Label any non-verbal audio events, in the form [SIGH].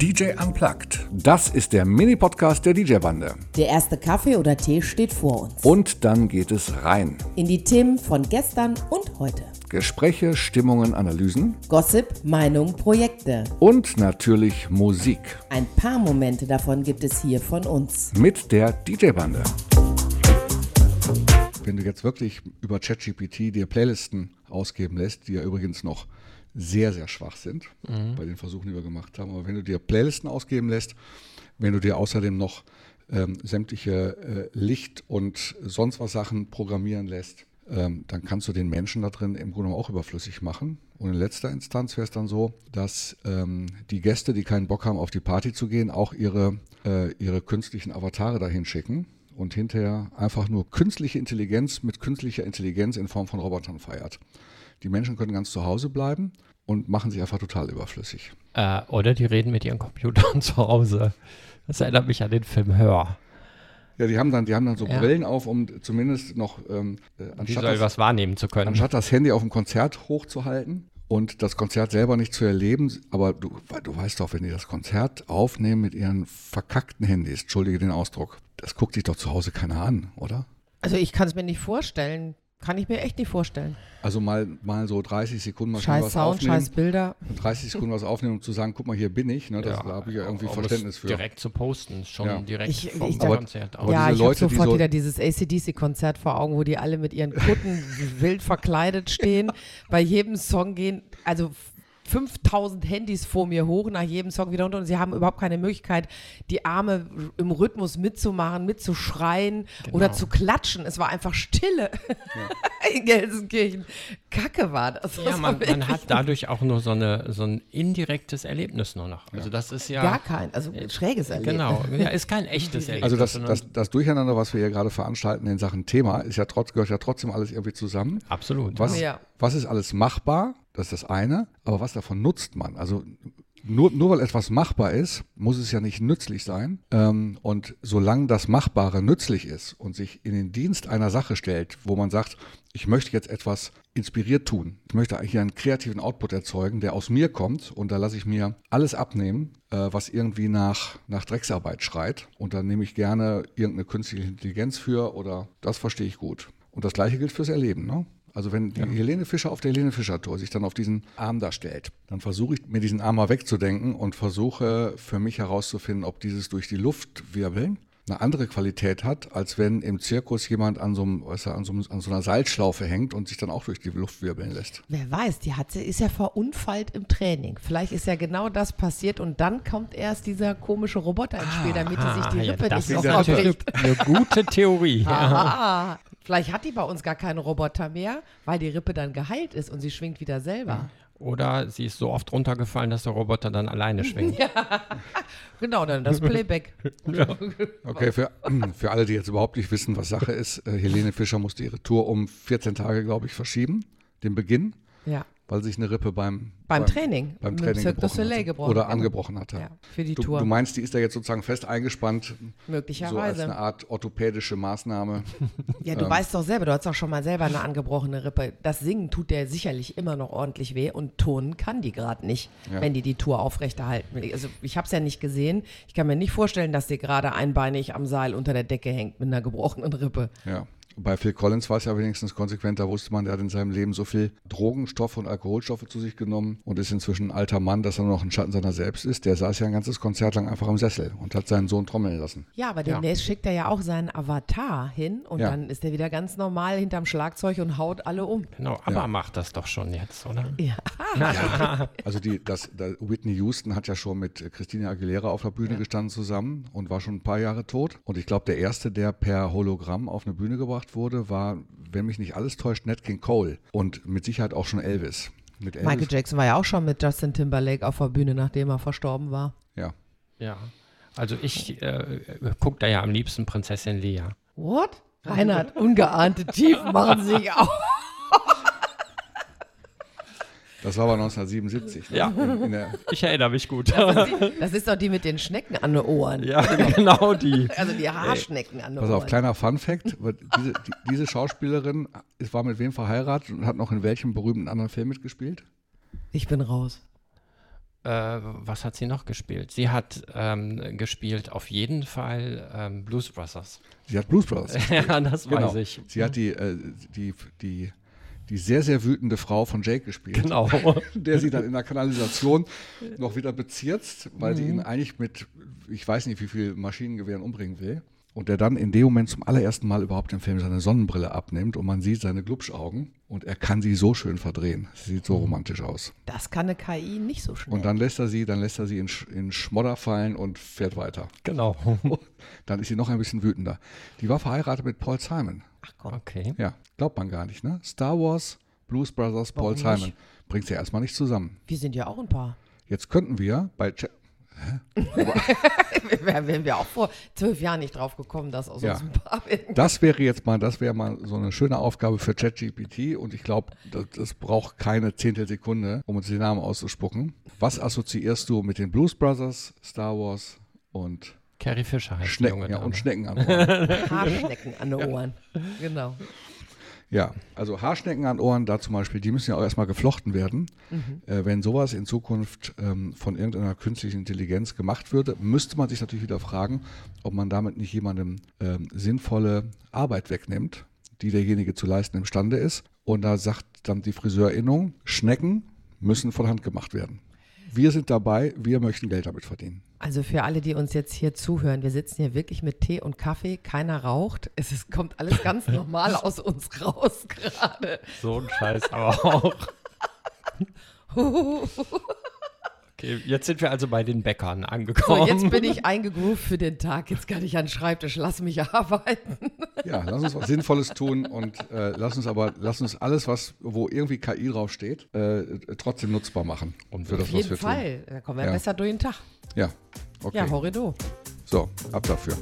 DJ Unplugged. Das ist der Mini-Podcast der DJ-Bande. Der erste Kaffee oder Tee steht vor uns. Und dann geht es rein. In die Themen von gestern und heute. Gespräche, Stimmungen, Analysen Gossip, Meinung, Projekte. und natürlich Musik Ein paar Momente davon gibt es hier von uns. mit der DJ-Bande. Wenn du jetzt wirklich über ChatGPT dir Playlisten ausgeben lässt, die ja übrigens noch sehr, sehr schwach sind bei den Versuchen, die wir gemacht haben, aber wenn du dir Playlisten ausgeben lässt, wenn du dir außerdem noch ähm, sämtliche äh, Licht- und sonst was Sachen programmieren lässt, ähm, dann kannst du den Menschen da drin im Grunde auch überflüssig machen. Und in letzter Instanz wäre es dann so, dass ähm, die Gäste, die keinen Bock haben, auf die Party zu gehen, auch ihre, äh, ihre künstlichen Avatare dahin schicken und hinterher einfach nur künstliche Intelligenz mit künstlicher Intelligenz in Form von Robotern feiert. Die Menschen können ganz zu Hause bleiben und machen sich einfach total überflüssig. Äh, oder die reden mit ihren Computern [LAUGHS] zu Hause. Das erinnert mich an den Film Hör. Ja, die haben dann, die haben dann so Ja. Brillen auf, um zumindest noch ähm, äh, anstatt, das, was wahrnehmen zu können. anstatt das Handy auf dem Konzert hochzuhalten und das Konzert selber nicht zu erleben. Aber du, du weißt doch, wenn die das Konzert aufnehmen mit ihren verkackten Handys, entschuldige den Ausdruck, das guckt sich doch zu Hause keiner an, oder? Also ich kann es mir nicht vorstellen. Kann ich mir echt nicht vorstellen. Also mal, mal so 30 Sekunden mal Scheiß was Sound, aufnehmen. scheiß Bilder. 30 Sekunden was aufnehmen, um zu sagen, guck mal, hier bin ich. Ne? Das, da habe ich ja irgendwie Verständnis für. Direkt zu posten, schon Ja. direkt Ich- vom ich- Konzert aber aus. ja, diese ich habe Leute, die sofort so- wieder dieses ACDC-Konzert vor Augen, wo die alle mit ihren Kutten [LAUGHS] wild verkleidet stehen, bei jedem Song gehen, also 5000 Handys vor mir hoch, nach jedem Song wieder runter und sie haben überhaupt keine Möglichkeit, die Arme im Rhythmus mitzumachen, mitzuschreien oder zu klatschen. Es war einfach Stille [LAUGHS] in Gelsenkirchen. Kacke war das. Ja, Das war man, man hat dadurch auch nur so, eine, so ein indirektes Erlebnis nur noch. Also das ist ja... gar kein, also schräges Erlebnis. Genau, ja, ist kein echtes Erlebnis. [LAUGHS] Also das, das, das Durcheinander, was wir hier gerade veranstalten in Sachen Thema, ist ja trotz, gehört ja trotzdem alles irgendwie zusammen. Absolut. Was, Ja. was ist alles machbar? Das ist das eine. Aber was davon nutzt man? Also nur, nur weil etwas machbar ist, muss es ja nicht nützlich sein. Ähm, und solange das Machbare nützlich ist und sich in den Dienst einer Sache stellt, wo man sagt, ich möchte jetzt etwas inspiriert tun. Ich möchte hier einen kreativen Output erzeugen, der aus mir kommt und da lasse ich mir alles abnehmen, äh, was irgendwie nach, nach Drecksarbeit schreit. Und dann nehme ich gerne irgendeine künstliche Intelligenz für oder das verstehe ich gut. Und das gleiche gilt fürs Erleben. Ne? Also wenn die Helene Fischer auf der Helene Fischer Tour sich dann auf diesen Arm da stellt, dann versuche ich mir diesen Arm mal wegzudenken und versuche für mich herauszufinden, ob dieses durch die Luft wirbeln eine andere Qualität hat, als wenn im Zirkus jemand an so, einem, weißt du, an, so, einem- an so einer Seilschlaufe hängt und sich dann auch durch die Luft wirbeln lässt. Wer weiß, die hat, sie ist ja verunfallt im Training. Vielleicht ist ja genau das passiert und dann kommt erst dieser komische Roboter ins Spiel, damit die sich die Ah, ja, Rippe das nicht ist noch natürlich abbricht. eine gute Theorie. [LAUGHS] Ah, vielleicht hat die bei uns gar keinen Roboter mehr, weil die Rippe dann geheilt ist und sie schwingt wieder selber. Oder sie ist so oft runtergefallen, dass der Roboter dann alleine schwingt. [LAUGHS] Genau, dann das Playback. [LAUGHS] Okay, für, für alle, die jetzt überhaupt nicht wissen, was Sache ist, äh, Helene Fischer musste ihre Tour um 14 Tage, glaube ich, verschieben, den Beginn, Ja, weil sich eine Rippe beim, beim Training. beim Training Cirque du gebrochen hatte. gebrochen. oder genau. angebrochen hatte. Ja, für die Du, Tour. du meinst, die ist da jetzt sozusagen fest eingespannt, so als Möglicherweise. eine Art orthopädische Maßnahme. [LAUGHS] Ja, du weißt doch selber, du hast doch schon mal selber eine angebrochene Rippe. Das Singen tut der sicherlich immer noch ordentlich weh und turnen kann die gerade nicht, Ja. wenn die die Tour aufrechterhalten will. Also ich habe es ja nicht gesehen. Ich kann mir nicht vorstellen, dass die gerade einbeinig am Seil unter der Decke hängt mit einer gebrochenen Rippe. Ja. Bei Phil Collins war es ja wenigstens konsequent, da wusste man, der hat in seinem Leben so viel Drogenstoffe und Alkoholstoffe zu sich genommen und ist inzwischen ein alter Mann, dass er nur noch ein Schatten seiner selbst ist. Der saß ja ein ganzes Konzert lang einfach im Sessel und hat seinen Sohn trommeln lassen. Ja, aber demnächst schickt er ja auch seinen Avatar hin und Ja. dann ist er wieder ganz normal hinterm Schlagzeug und haut alle um. Genau, aber macht das doch schon jetzt, oder? Ja. [LAUGHS] Also die, das, da, Whitney Houston hat ja schon mit Christina Aguilera auf der Bühne gestanden zusammen und war schon ein paar Jahre tot. Und ich glaube, der erste, der per Hologramm auf eine Bühne gebracht wurde, war, wenn mich nicht alles täuscht, Nat King Cole und mit Sicherheit auch schon Elvis. Mit Elvis, Michael Jackson war ja auch schon mit Justin Timberlake auf der Bühne, nachdem er verstorben war. Ja. Ja. Also ich äh, gucke da ja am liebsten Prinzessin Lea. What? Reinhard, ungeahnte Tiefen machen sich [LAUGHS] auf. Das war aber 1977. Ne? Ja. In, in der, Ich erinnere mich gut. Das ist doch die mit den Schnecken an den Ohren. ja, [LAUGHS] genau die. Also die Haarschnecken an den pass Ohren. auf, kleiner Fun Fact. Diese, die, diese Schauspielerin ist- war mit wem verheiratet und hat noch in welchem berühmten anderen Film mitgespielt? Ich bin raus. Äh, was hat sie noch gespielt? Sie hat ähm, gespielt auf jeden Fall ähm, Blues Brothers. Sie hat Blues Brothers. [LAUGHS] ja, das Genau. weiß ich. Sie hat die, äh, die, die, die sehr, sehr wütende Frau von Jake gespielt. Genau. [LAUGHS] Der sie dann in der Kanalisation noch wieder bezirzt, weil sie Mhm. ihn eigentlich mit, ich weiß nicht, wie viel Maschinengewehren umbringen will. Und der dann in dem Moment zum allerersten Mal überhaupt im Film seine Sonnenbrille abnimmt und man sieht seine Glubschaugen und er kann sie so schön verdrehen. Sie sieht so Mhm. romantisch aus. Das kann eine KI nicht so schnell. Und dann lässt er sie, dann lässt er sie in, in Schmodder fallen und fährt weiter. genau. [LAUGHS] Dann ist sie noch ein bisschen wütender. Die war verheiratet mit Paul Simon. Ach komm. Okay. Ja, glaubt man gar nicht, ne? Star Wars, Blues Brothers, Paul Warum nicht? Simon. Bringt sie erstmal nicht zusammen. Wir sind ja auch ein Paar. Jetzt könnten wir bei Wären [LAUGHS] wären wir auch vor zwölf Jahren nicht drauf gekommen, dass aus Ja. uns ein Paar werden. Das wäre jetzt mal, das wäre mal so eine schöne Aufgabe für ChatGPT und ich glaube, das, das braucht keine Zehntelsekunde, um uns den Namen auszuspucken. Was assoziierst du mit den Blues Brothers, Star Wars und Carrie Fisher heißt die Schnecken, ja, und Schnecken an Ohren? [LAUGHS] Haarschnecken an den Ohren. Genau. Ja, also Haarschnecken an Ohren, da zum Beispiel, die müssen ja auch erstmal geflochten werden. Äh, wenn sowas in Zukunft ähm, von irgendeiner künstlichen Intelligenz gemacht würde, müsste man sich natürlich wieder fragen, ob man damit nicht jemandem ähm, sinnvolle Arbeit wegnimmt, die derjenige zu leisten imstande ist. Und da sagt dann die Friseurinnung, Schnecken müssen von Hand gemacht werden. Wir sind dabei, wir möchten Geld damit verdienen. Also für alle, die uns jetzt hier zuhören, wir sitzen hier wirklich mit Tee und Kaffee, keiner raucht. Es ist, kommt alles ganz normal [LAUGHS] aus uns raus gerade. So ein Scheiß aber auch. Okay, jetzt sind wir also bei den Bäckern So, angekommen. jetzt bin ich eingegroovt für den Tag. Jetzt kann ich an den Schreibtisch, lass mich [LAUGHS] arbeiten. Ja, lass uns was Sinnvolles tun und äh, lass uns aber, lass uns alles, was, wo irgendwie KI draufsteht, äh, trotzdem nutzbar machen. Und für das, Auf was jeden wir Fall. Da kommen wir Ja. besser durch den Tag. tun. Ja, okay. Ja, Horrido. so, ab dafür.